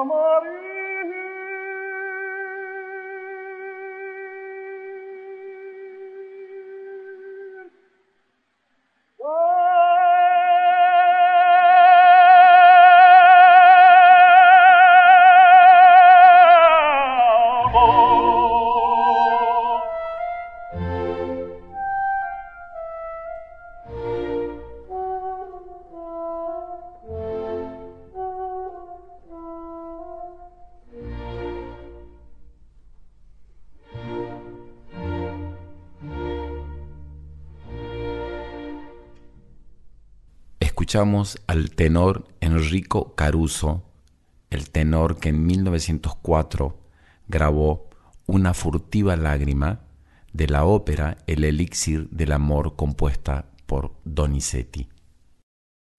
amar escuchamos al tenor Enrico Caruso, el tenor que en 1904 grabó Una furtiva lágrima de la ópera El elixir del amor compuesta por Donizetti.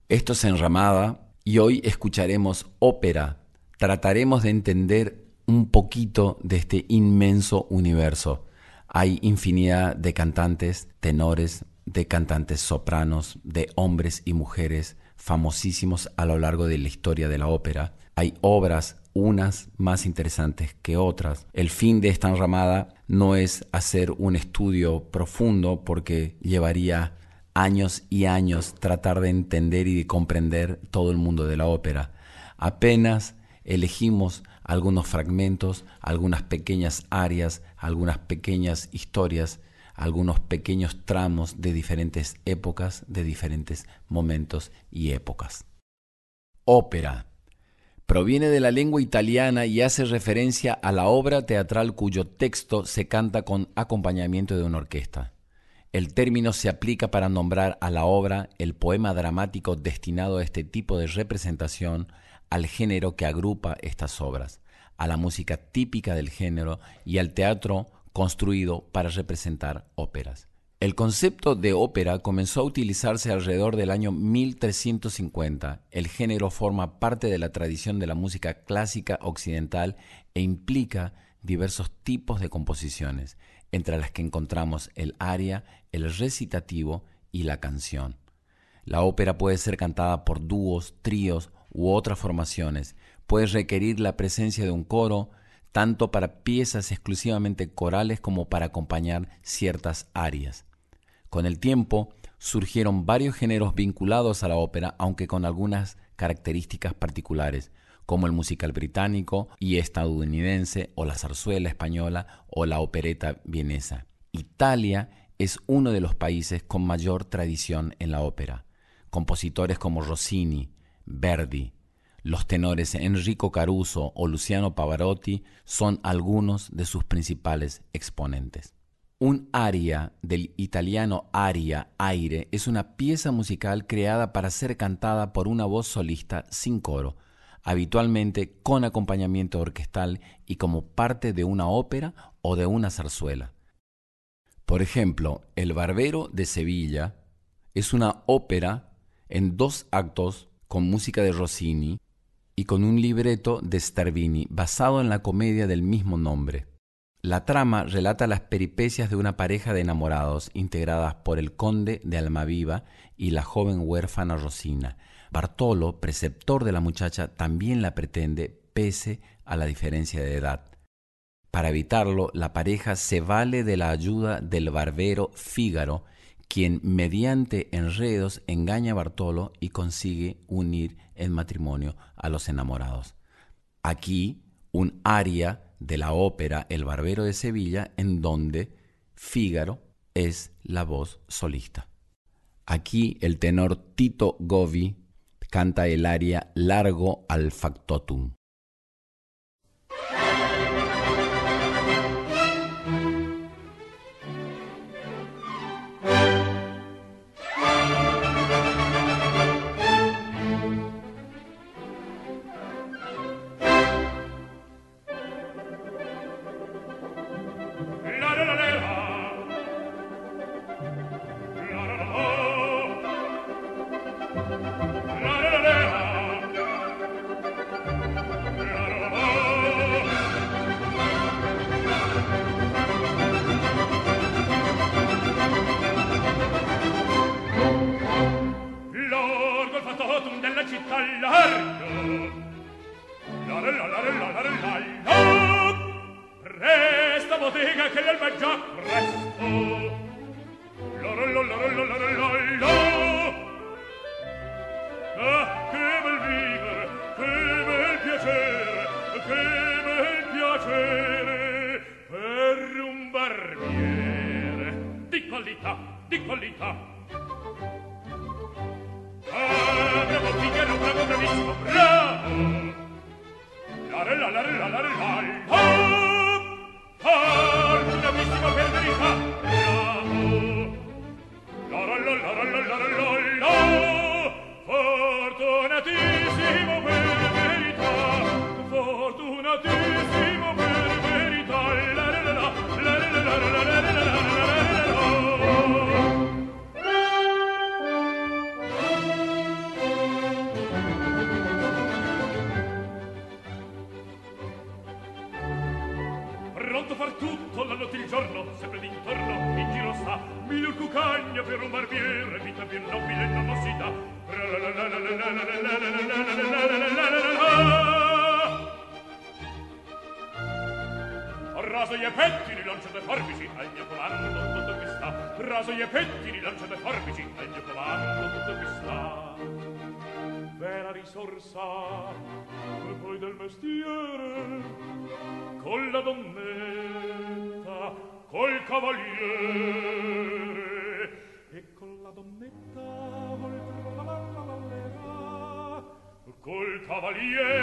Esto es Enramada y hoy escucharemos ópera. Trataremos de entender un poquito de este inmenso universo. Hay infinidad de cantantes, tenores, de cantantes sopranos, de hombres y mujeres famosísimos a lo largo de la historia de la ópera. Hay obras, unas más interesantes que otras. El fin de esta enramada no es hacer un estudio profundo porque llevaría años y años tratar de entender y de comprender todo el mundo de la ópera. Apenas elegimos algunos fragmentos, algunas pequeñas áreas, algunas pequeñas historias algunos pequeños tramos de diferentes épocas, de diferentes momentos y épocas. Ópera. Proviene de la lengua italiana y hace referencia a la obra teatral cuyo texto se canta con acompañamiento de una orquesta. El término se aplica para nombrar a la obra el poema dramático destinado a este tipo de representación, al género que agrupa estas obras, a la música típica del género y al teatro construido para representar óperas. El concepto de ópera comenzó a utilizarse alrededor del año 1350. El género forma parte de la tradición de la música clásica occidental e implica diversos tipos de composiciones, entre las que encontramos el aria, el recitativo y la canción. La ópera puede ser cantada por dúos, tríos u otras formaciones, puede requerir la presencia de un coro, tanto para piezas exclusivamente corales como para acompañar ciertas arias. Con el tiempo surgieron varios géneros vinculados a la ópera, aunque con algunas características particulares, como el musical británico y estadounidense, o la zarzuela española, o la opereta vienesa. Italia es uno de los países con mayor tradición en la ópera. Compositores como Rossini, Verdi, los tenores Enrico Caruso o Luciano Pavarotti son algunos de sus principales exponentes. Un aria del italiano aria, aire, es una pieza musical creada para ser cantada por una voz solista sin coro, habitualmente con acompañamiento orquestal y como parte de una ópera o de una zarzuela. Por ejemplo, El Barbero de Sevilla es una ópera en dos actos con música de Rossini y con un libreto de Starvini basado en la comedia del mismo nombre. La trama relata las peripecias de una pareja de enamorados integradas por el conde de Almaviva y la joven huérfana Rosina. Bartolo, preceptor de la muchacha, también la pretende pese a la diferencia de edad. Para evitarlo, la pareja se vale de la ayuda del barbero Fígaro, quien mediante enredos engaña a Bartolo y consigue unir en matrimonio a los enamorados. Aquí un aria de la ópera El Barbero de Sevilla en donde Fígaro es la voz solista. Aquí el tenor Tito Govi canta el aria Largo al Factotum. la donnetta col cavaliere. E con la donnetta volterà la ballera col cavaliere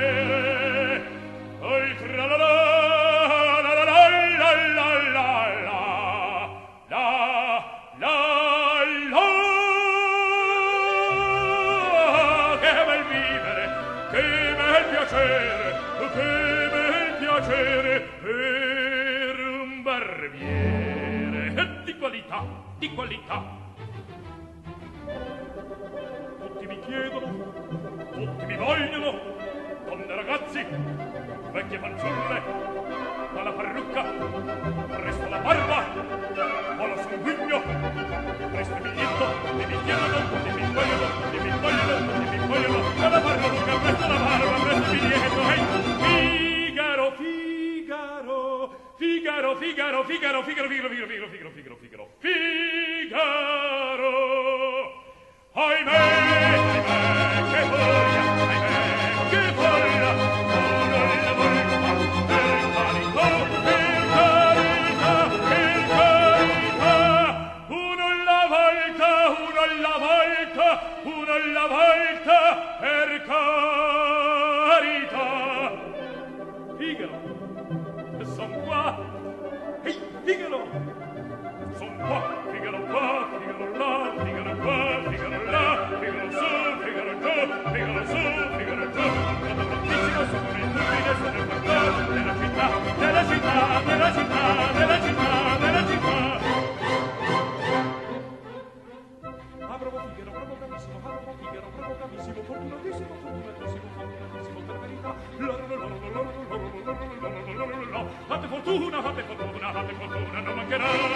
Fate fortuna, fate fortuna, fate fortuna, non mancherà.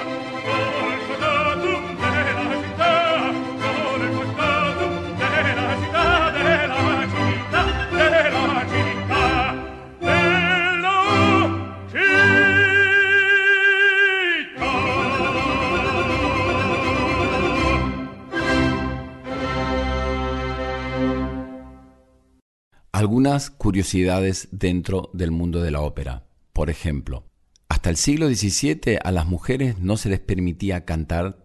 Curiosidades dentro del mundo de la ópera. Por ejemplo, hasta el siglo XVII a las mujeres no se les permitía cantar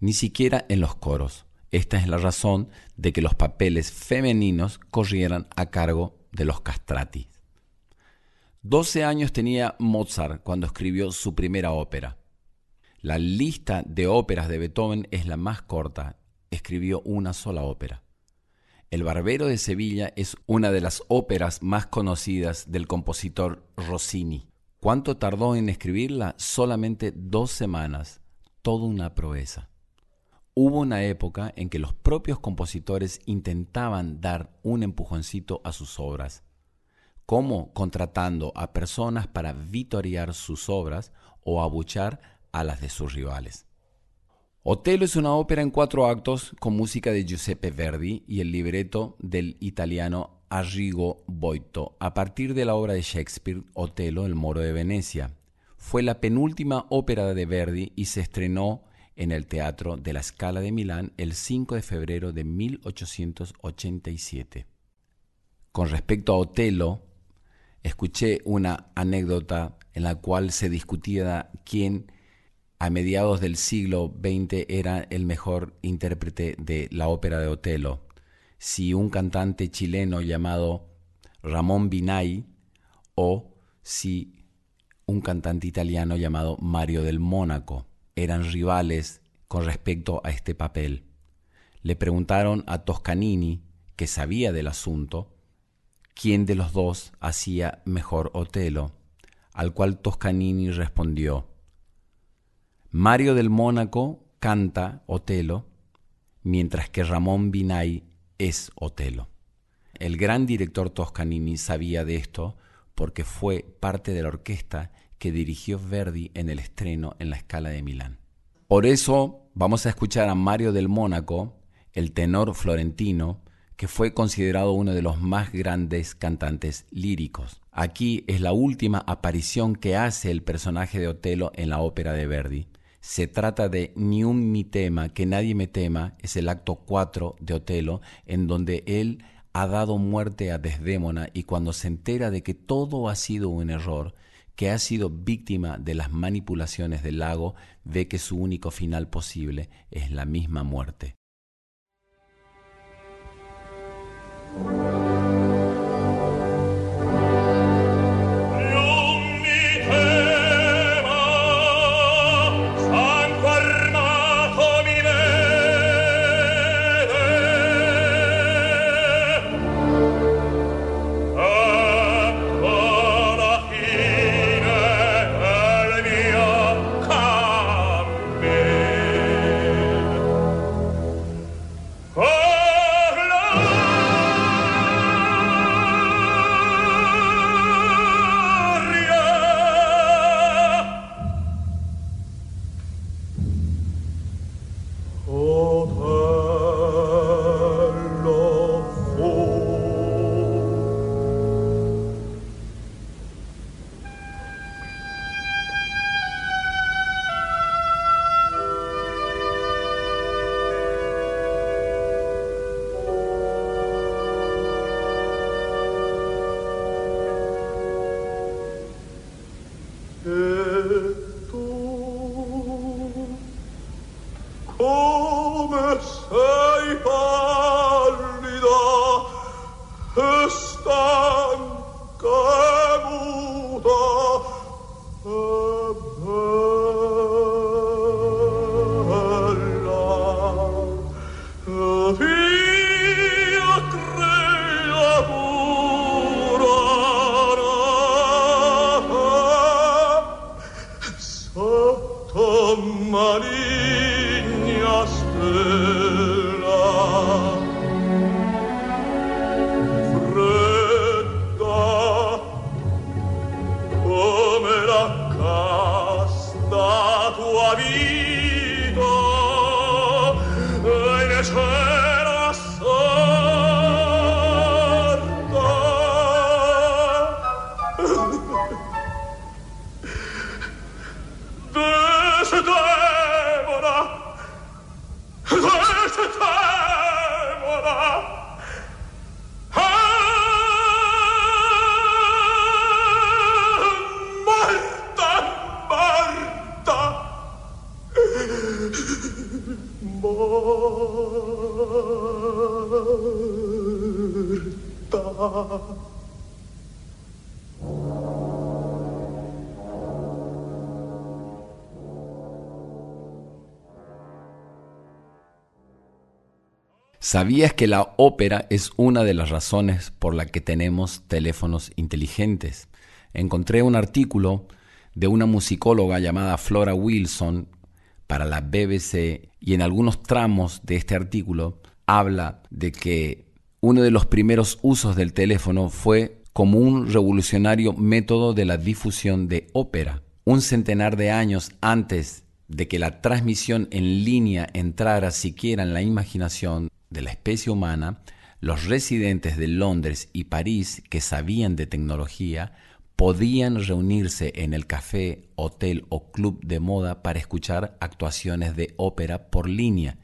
ni siquiera en los coros. Esta es la razón de que los papeles femeninos corrieran a cargo de los castrati. Doce años tenía Mozart cuando escribió su primera ópera. La lista de óperas de Beethoven es la más corta. Escribió una sola ópera. El Barbero de Sevilla es una de las óperas más conocidas del compositor Rossini. ¿Cuánto tardó en escribirla? Solamente dos semanas. Toda una proeza. Hubo una época en que los propios compositores intentaban dar un empujoncito a sus obras. como Contratando a personas para vitorear sus obras o abuchar a las de sus rivales. Otelo es una ópera en cuatro actos con música de Giuseppe Verdi y el libreto del italiano Arrigo Boito a partir de la obra de Shakespeare Otelo, el moro de Venecia. Fue la penúltima ópera de Verdi y se estrenó en el Teatro de la Scala de Milán el 5 de febrero de 1887. Con respecto a Otelo, escuché una anécdota en la cual se discutía quién a mediados del siglo XX era el mejor intérprete de la ópera de Otelo, si un cantante chileno llamado Ramón Binay o si un cantante italiano llamado Mario del Mónaco eran rivales con respecto a este papel. Le preguntaron a Toscanini, que sabía del asunto, quién de los dos hacía mejor Otelo, al cual Toscanini respondió, Mario del Mónaco canta Otelo, mientras que Ramón Binay es Otelo. El gran director Toscanini sabía de esto porque fue parte de la orquesta que dirigió Verdi en el estreno en la Escala de Milán. Por eso vamos a escuchar a Mario del Mónaco, el tenor florentino, que fue considerado uno de los más grandes cantantes líricos. Aquí es la última aparición que hace el personaje de Otelo en la ópera de Verdi. Se trata de Ni un mi tema, que nadie me tema, es el acto 4 de Otelo, en donde él ha dado muerte a Desdémona y cuando se entera de que todo ha sido un error, que ha sido víctima de las manipulaciones del lago, ve que su único final posible es la misma muerte. ¿Sabías que la ópera es una de las razones por la que tenemos teléfonos inteligentes? Encontré un artículo de una musicóloga llamada Flora Wilson para la BBC y en algunos tramos de este artículo habla de que uno de los primeros usos del teléfono fue como un revolucionario método de la difusión de ópera. Un centenar de años antes de que la transmisión en línea entrara siquiera en la imaginación de la especie humana, los residentes de Londres y París que sabían de tecnología podían reunirse en el café, hotel o club de moda para escuchar actuaciones de ópera por línea.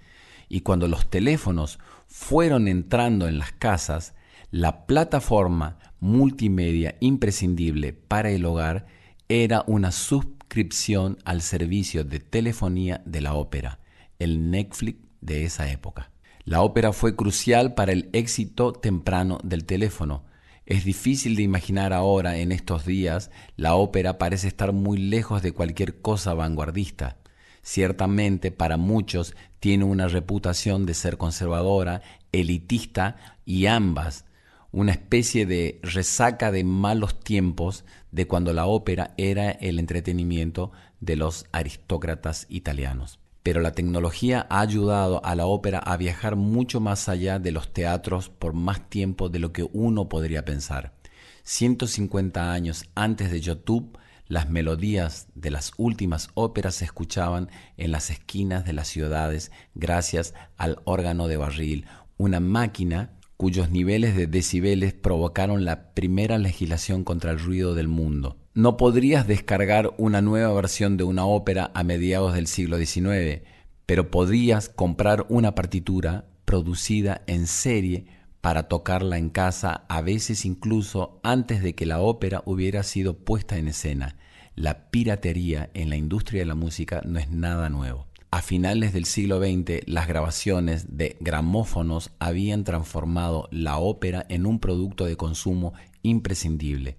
Y cuando los teléfonos fueron entrando en las casas, la plataforma multimedia imprescindible para el hogar era una suscripción al servicio de telefonía de la ópera, el Netflix de esa época. La ópera fue crucial para el éxito temprano del teléfono. Es difícil de imaginar ahora, en estos días, la ópera parece estar muy lejos de cualquier cosa vanguardista. Ciertamente para muchos tiene una reputación de ser conservadora, elitista y ambas, una especie de resaca de malos tiempos de cuando la ópera era el entretenimiento de los aristócratas italianos pero la tecnología ha ayudado a la ópera a viajar mucho más allá de los teatros por más tiempo de lo que uno podría pensar. 150 años antes de YouTube, las melodías de las últimas óperas se escuchaban en las esquinas de las ciudades gracias al órgano de barril, una máquina cuyos niveles de decibeles provocaron la primera legislación contra el ruido del mundo. No podrías descargar una nueva versión de una ópera a mediados del siglo XIX, pero podrías comprar una partitura producida en serie para tocarla en casa, a veces incluso antes de que la ópera hubiera sido puesta en escena. La piratería en la industria de la música no es nada nuevo. A finales del siglo XX, las grabaciones de gramófonos habían transformado la ópera en un producto de consumo imprescindible.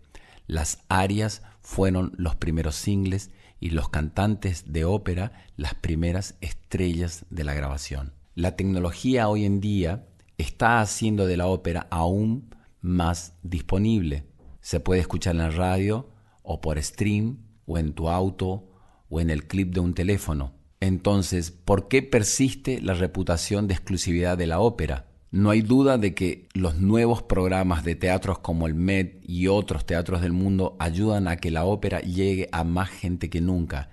Las arias fueron los primeros singles y los cantantes de ópera las primeras estrellas de la grabación. La tecnología hoy en día está haciendo de la ópera aún más disponible. Se puede escuchar en la radio o por stream o en tu auto o en el clip de un teléfono. Entonces, ¿por qué persiste la reputación de exclusividad de la ópera? No hay duda de que los nuevos programas de teatros como el Met y otros teatros del mundo ayudan a que la ópera llegue a más gente que nunca,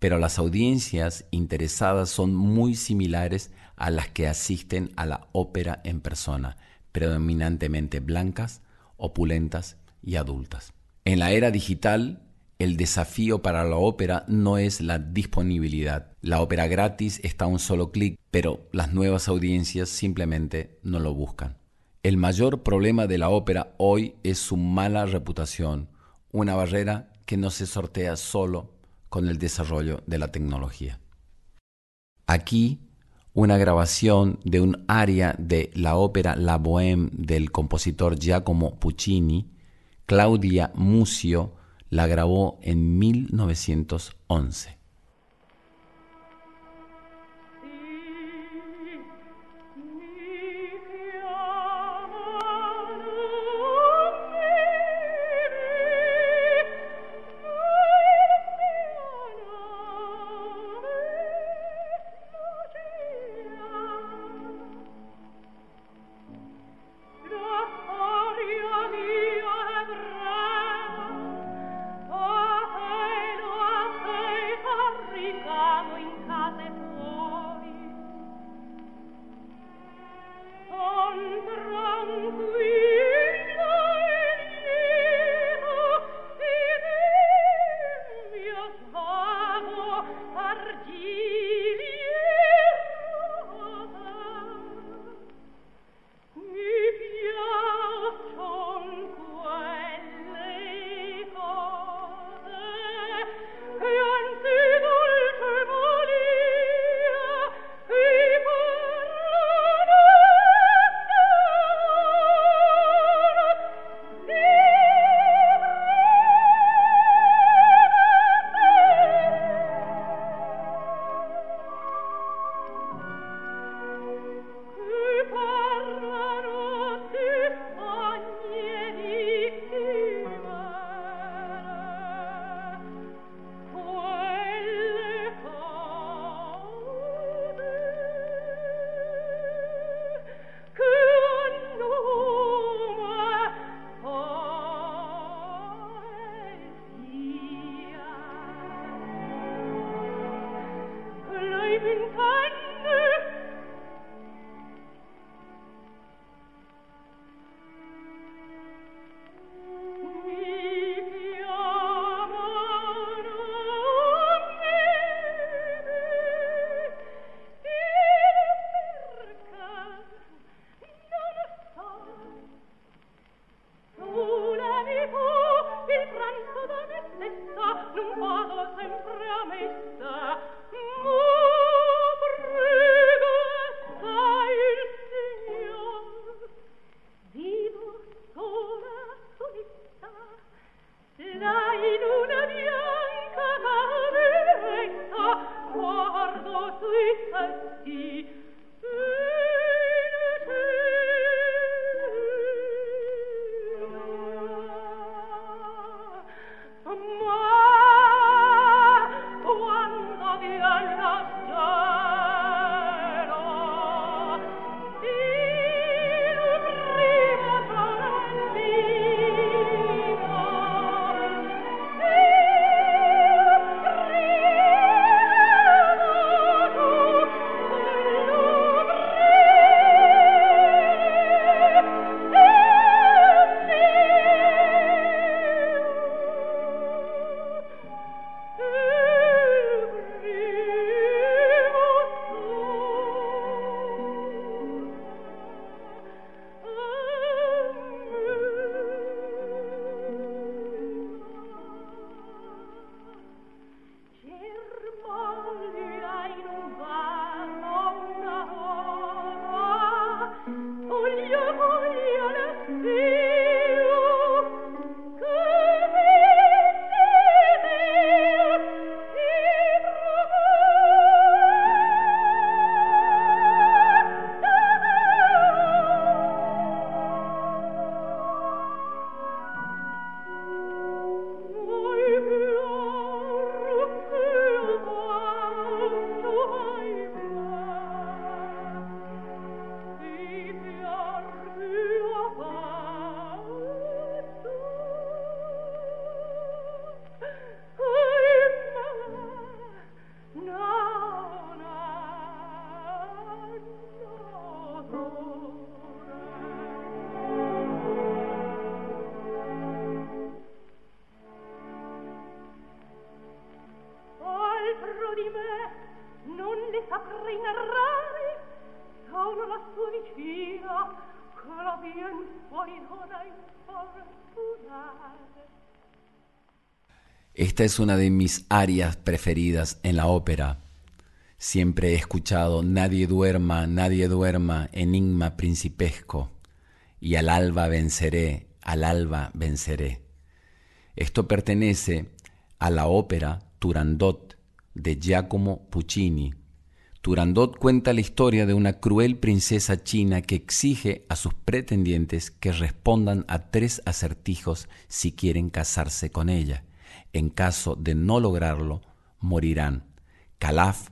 pero las audiencias interesadas son muy similares a las que asisten a la ópera en persona, predominantemente blancas, opulentas y adultas. En la era digital, el desafío para la ópera no es la disponibilidad. La ópera gratis está a un solo clic, pero las nuevas audiencias simplemente no lo buscan. El mayor problema de la ópera hoy es su mala reputación, una barrera que no se sortea solo con el desarrollo de la tecnología. Aquí una grabación de un aria de la ópera La Bohème del compositor Giacomo Puccini, Claudia Mucio la grabó en 1911. Esta es una de mis arias preferidas en la ópera. Siempre he escuchado Nadie duerma, nadie duerma, enigma principesco, y al alba venceré, al alba venceré. Esto pertenece a la ópera Turandot de Giacomo Puccini. Turandot cuenta la historia de una cruel princesa china que exige a sus pretendientes que respondan a tres acertijos si quieren casarse con ella. En caso de no lograrlo, morirán. Calaf,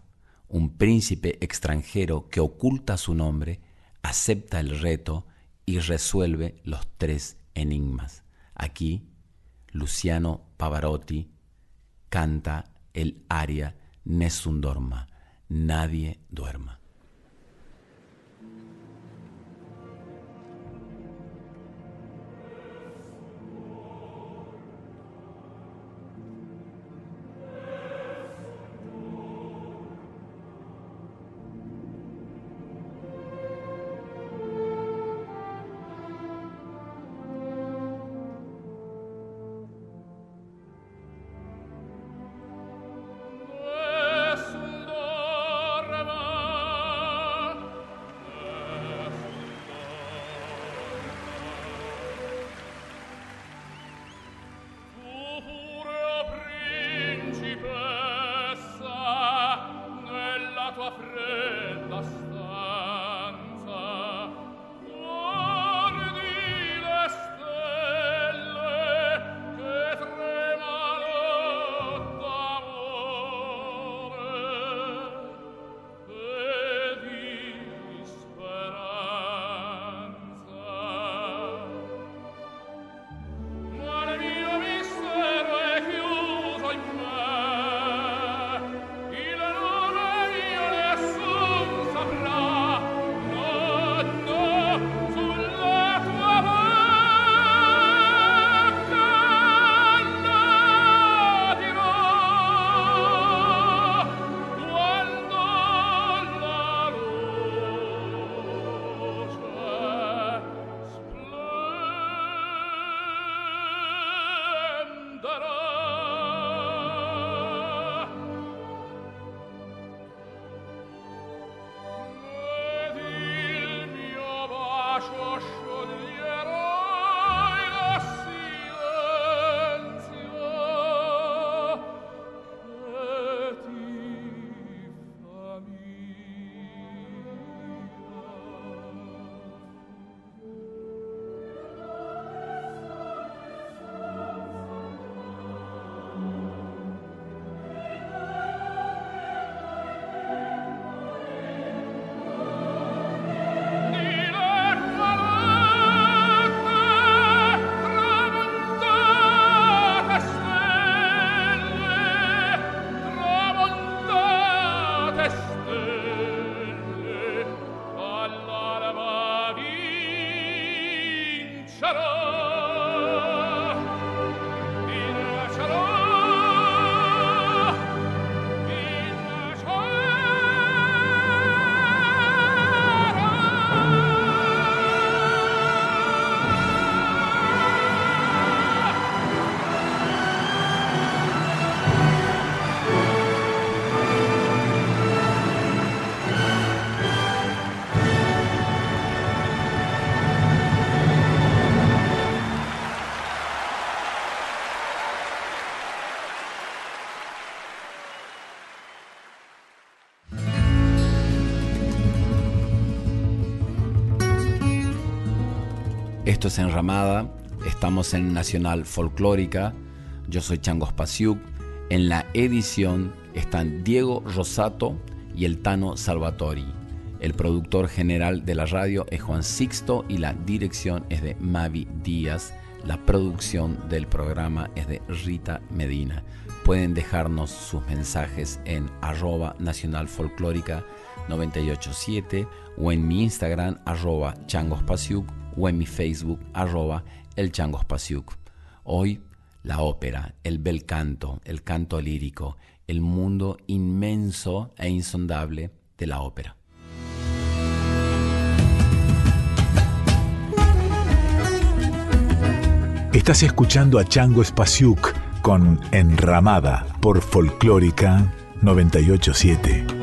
un príncipe extranjero que oculta su nombre, acepta el reto y resuelve los tres enigmas. Aquí, Luciano Pavarotti canta el aria Nessun dorma, nadie duerma. Es Enramada, estamos en Nacional Folclórica, yo soy Changos Pasiuk, en la edición están Diego Rosato y el Tano Salvatori. El productor general de la radio es Juan Sixto y la dirección es de Mavi Díaz. La producción del programa es de Rita Medina. Pueden dejarnos sus mensajes en arroba nacional folclórica 987 o en mi Instagram arroba changospasiuk o en mi Facebook arroba el Hoy la ópera, el bel canto, el canto lírico, el mundo inmenso e insondable de la ópera. Estás escuchando a Chango Spasiuk con Enramada por Folclórica 987.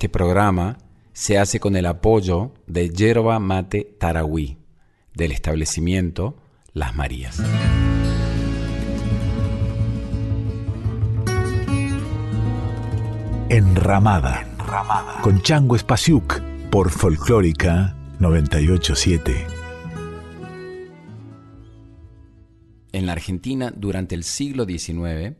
Este programa se hace con el apoyo de Yerba Mate Tarahui, del establecimiento Las Marías. Enramada, Enramada. con Chango Spasiuk por Folclórica 987. En la Argentina, durante el siglo XIX,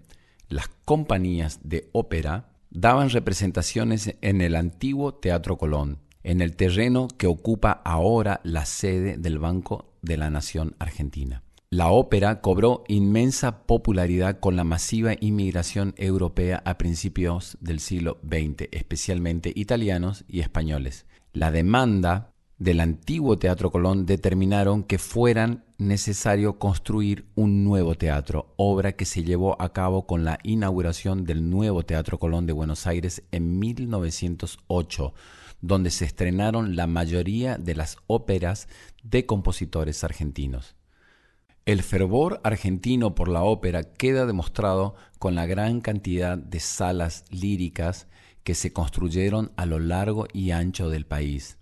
las compañías de ópera daban representaciones en el antiguo Teatro Colón, en el terreno que ocupa ahora la sede del Banco de la Nación Argentina. La ópera cobró inmensa popularidad con la masiva inmigración europea a principios del siglo XX, especialmente italianos y españoles. La demanda del antiguo Teatro Colón determinaron que fueran necesario construir un nuevo teatro, obra que se llevó a cabo con la inauguración del nuevo Teatro Colón de Buenos Aires en 1908, donde se estrenaron la mayoría de las óperas de compositores argentinos. El fervor argentino por la ópera queda demostrado con la gran cantidad de salas líricas que se construyeron a lo largo y ancho del país.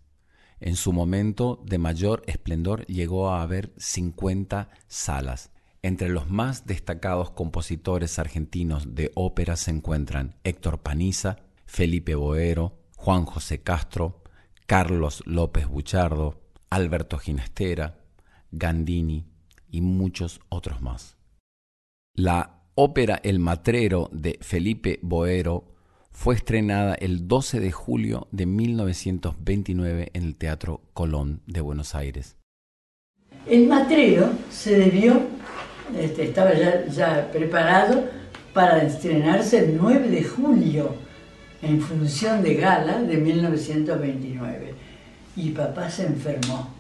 En su momento de mayor esplendor llegó a haber 50 salas. Entre los más destacados compositores argentinos de ópera se encuentran Héctor Paniza, Felipe Boero, Juan José Castro, Carlos López Buchardo, Alberto Ginastera, Gandini, y muchos otros más. La ópera El Matrero de Felipe Boero fue estrenada el 12 de julio de 1929 en el Teatro Colón de Buenos Aires. El Matrero se debió, este, estaba ya, ya preparado para estrenarse el 9 de julio en función de gala de 1929 y papá se enfermó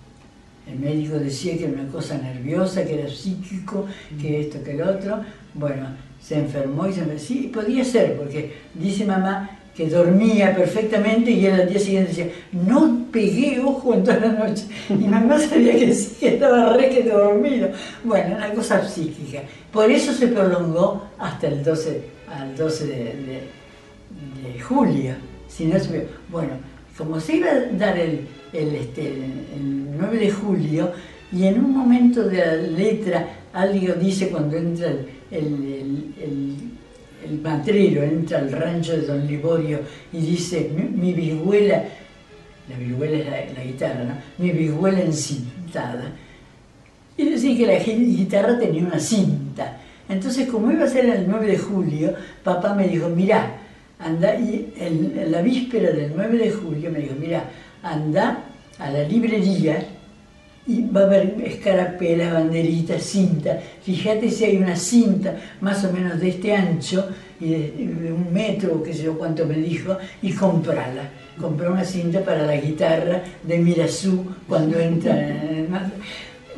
el médico decía que era una cosa nerviosa, que era psíquico, que esto, que el otro. Bueno, se enfermó y se enfermó. Sí, podía ser, porque dice mamá que dormía perfectamente y al día siguiente decía, no pegué ojo en toda la noche. Y mamá sabía que sí, estaba re que dormido. Bueno, una cosa psíquica. Por eso se prolongó hasta el 12, al 12 de, julio. Si no se... Bueno, como se iba a dar el, el, este, el 9 de julio, y en un momento de la letra, alguien dice cuando entra el, el, el, matrero, entra al rancho de Don Liborio y dice, mi, vihuela, la vihuela es la, guitarra, ¿no? Mi vihuela encintada. Y decía que la guitarra tenía una cinta. Entonces, como iba a ser el 9 de julio, papá me dijo, mirá, anda, y la víspera del 9 de julio me dijo, mira, anda a la librería y va a haber escarapelas, banderitas, cinta. Fíjate si hay una cinta más o menos de este ancho y de, un metro, qué sé yo cuánto me dijo, y comprala. Compré una cinta para la guitarra de Mirazú cuando entra.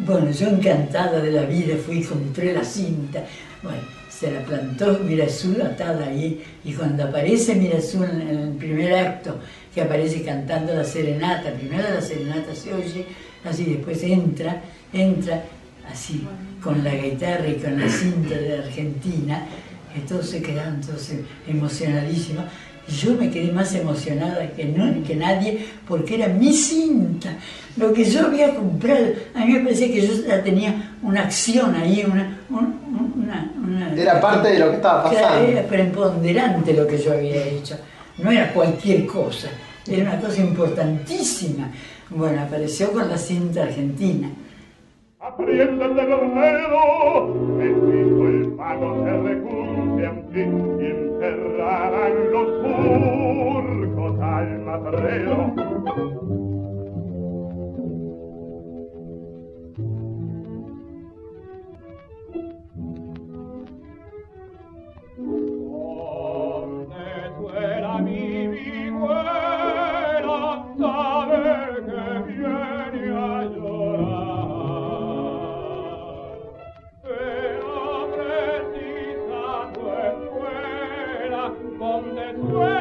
Bueno, yo encantada de la vida fui y compré la cinta. Bueno, se la plantó Mirazú atada ahí y cuando aparece Mirazú en el primer acto que aparece cantando la serenata. Primero la serenata se oye, así después entra, entra así con la guitarra y con la cinta de Argentina, que todos se quedaron todos emocionadísimos. Yo me quedé más emocionada que, no, que nadie porque era mi cinta, lo que yo había comprado. A mí me parecía que yo ya tenía una acción ahí, una, era parte de lo que estaba pasando. Era preponderante lo que yo había hecho no era cualquier cosa, era una cosa importantísima. Bueno, apareció con la cinta argentina. Aprieten de los dedos, bendito el pago se recunde ante y enterrarán los surcos al matrero. Donde suelo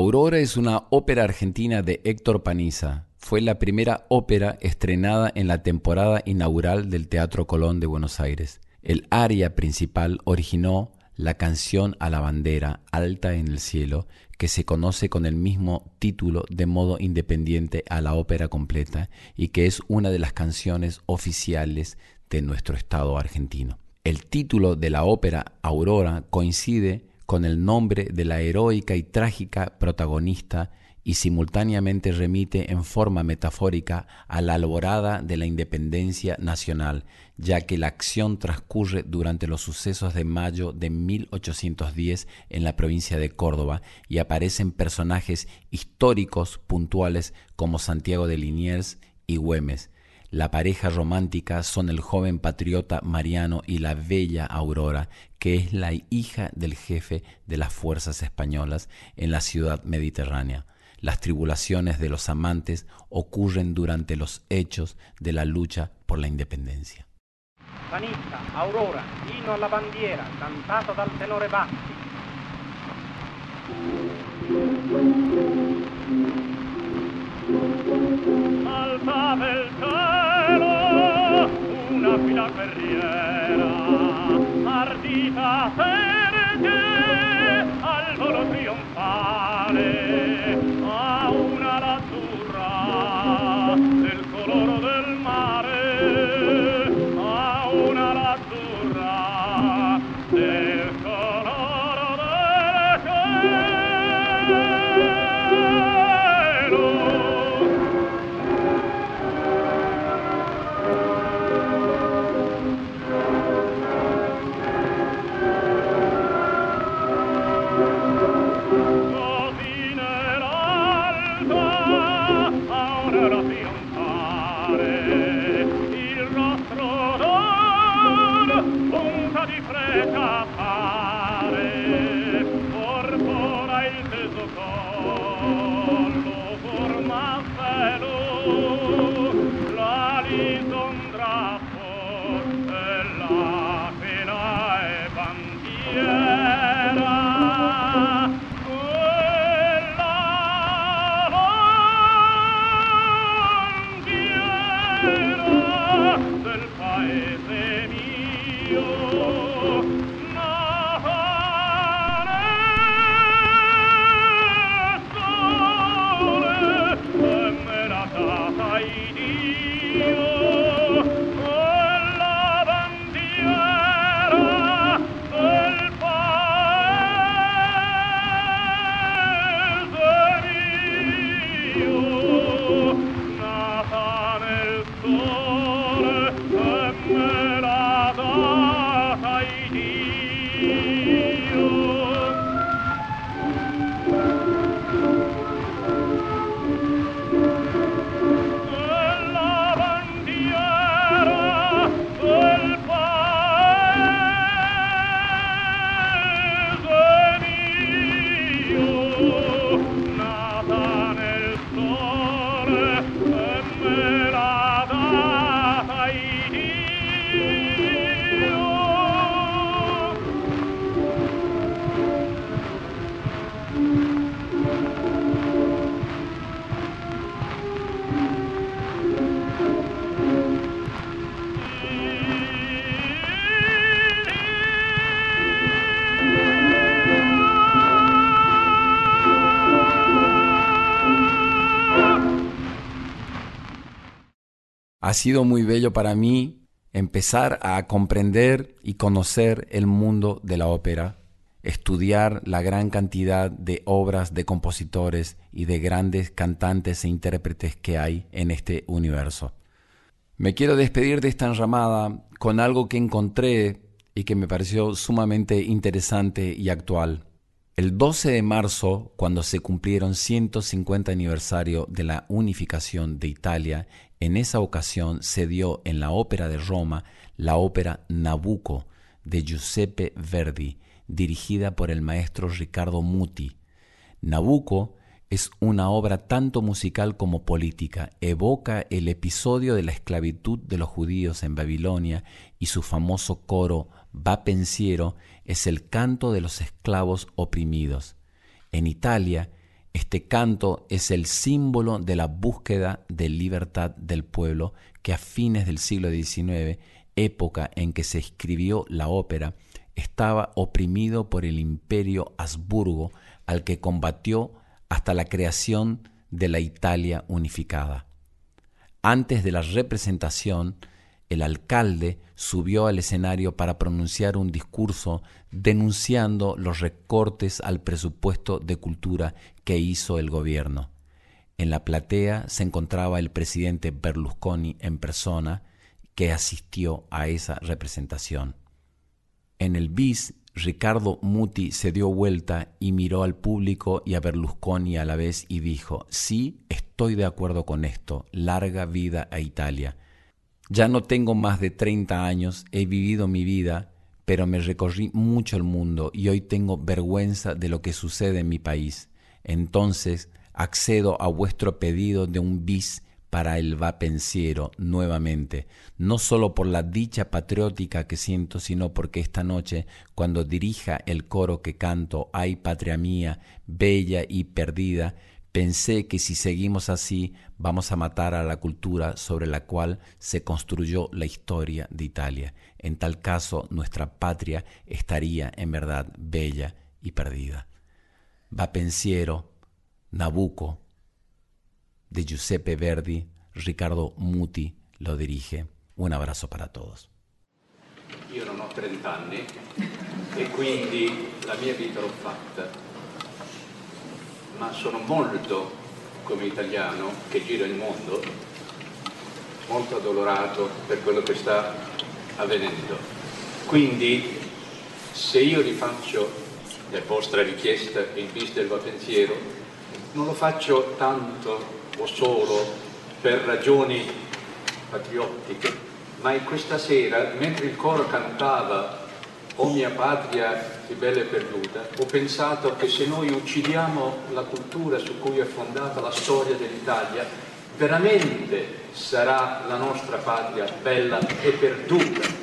Aurora es una ópera argentina de Héctor Paniza. Fue la primera ópera estrenada en la temporada inaugural del Teatro Colón de Buenos Aires. El aria principal originó la canción a la bandera alta en el cielo, que se conoce con el mismo título de modo independiente a la ópera completa y que es una de las canciones oficiales de nuestro Estado argentino. El título de la ópera Aurora coincide con el nombre de la heroica y trágica protagonista y simultáneamente remite en forma metafórica a la alborada de la independencia nacional, ya que la acción transcurre durante los sucesos de mayo de 1810 en la provincia de Córdoba y aparecen personajes históricos puntuales como Santiago de Liniers y Güemes, la pareja romántica son el joven patriota Mariano y la bella Aurora, que es la hija del jefe de las fuerzas españolas en la ciudad mediterránea. Las tribulaciones de los amantes ocurren durante los hechos de la lucha por la independencia. Aurora, tenore Alzava il cielo una fila guerriera, ardita perché al volo trionfale a una lazzurra del coloro Lord. Ha sido muy bello para mí empezar a comprender y conocer el mundo de la ópera, estudiar la gran cantidad de obras de compositores y de grandes cantantes e intérpretes que hay en este universo. Me quiero despedir de esta enramada con algo que encontré y que me pareció sumamente interesante y actual. El 12 de marzo, cuando se cumplieron 150 aniversario de la unificación de Italia, en esa ocasión se dio en la Ópera de Roma la ópera Nabucco de Giuseppe Verdi, dirigida por el maestro Ricardo Muti. Nabucco es una obra tanto musical como política. Evoca el episodio de la esclavitud de los judíos en Babilonia y su famoso coro Va pensiero es el canto de los esclavos oprimidos. En Italia, Este canto es el símbolo de la búsqueda de libertad del pueblo que a fines del siglo XIX, época en que se escribió la ópera, estaba oprimido por el imperio Habsburgo al que combatió hasta la creación de la Italia unificada. Antes de la representación, el alcalde subió al escenario para pronunciar un discurso denunciando los recortes al presupuesto de cultura que hizo el gobierno. En la platea se encontraba el presidente Berlusconi en persona que asistió a esa representación. En el bis, Ricardo Muti se dio vuelta y miró al público y a Berlusconi a la vez y dijo, sí, estoy de acuerdo con esto, larga vida a Italia. Ya no tengo más de 30 años, he vivido mi vida, pero me recorrí mucho el mundo y hoy tengo vergüenza de lo que sucede en mi país. Entonces accedo a vuestro pedido de un bis para el vapenciero nuevamente, no solo por la dicha patriótica que siento, sino porque esta noche, cuando dirija el coro que canto, Ay patria mía, bella y perdida, pensé que si seguimos así vamos a matar a la cultura sobre la cual se construyó la historia de Italia. En tal caso, nuestra patria estaría en verdad bella y perdida. Vapenciero, Nabucco, de Giuseppe Verdi, Riccardo Muti lo dirige. Un abrazo para todos. Io non ho 30 anni e la ma sono molto, come italiano che gira il mondo, molto addolorato per quello che sta avvenendo. Quindi se io rifaccio, per vostra richiesta, il bis del pensiero, non lo faccio tanto o solo per ragioni patriottiche, ma questa sera, mentre il coro cantava O mia patria bella e perduta, ho pensato che se noi uccidiamo la cultura su cui è fondata la storia dell'Italia, veramente sarà la nostra patria bella e perduta.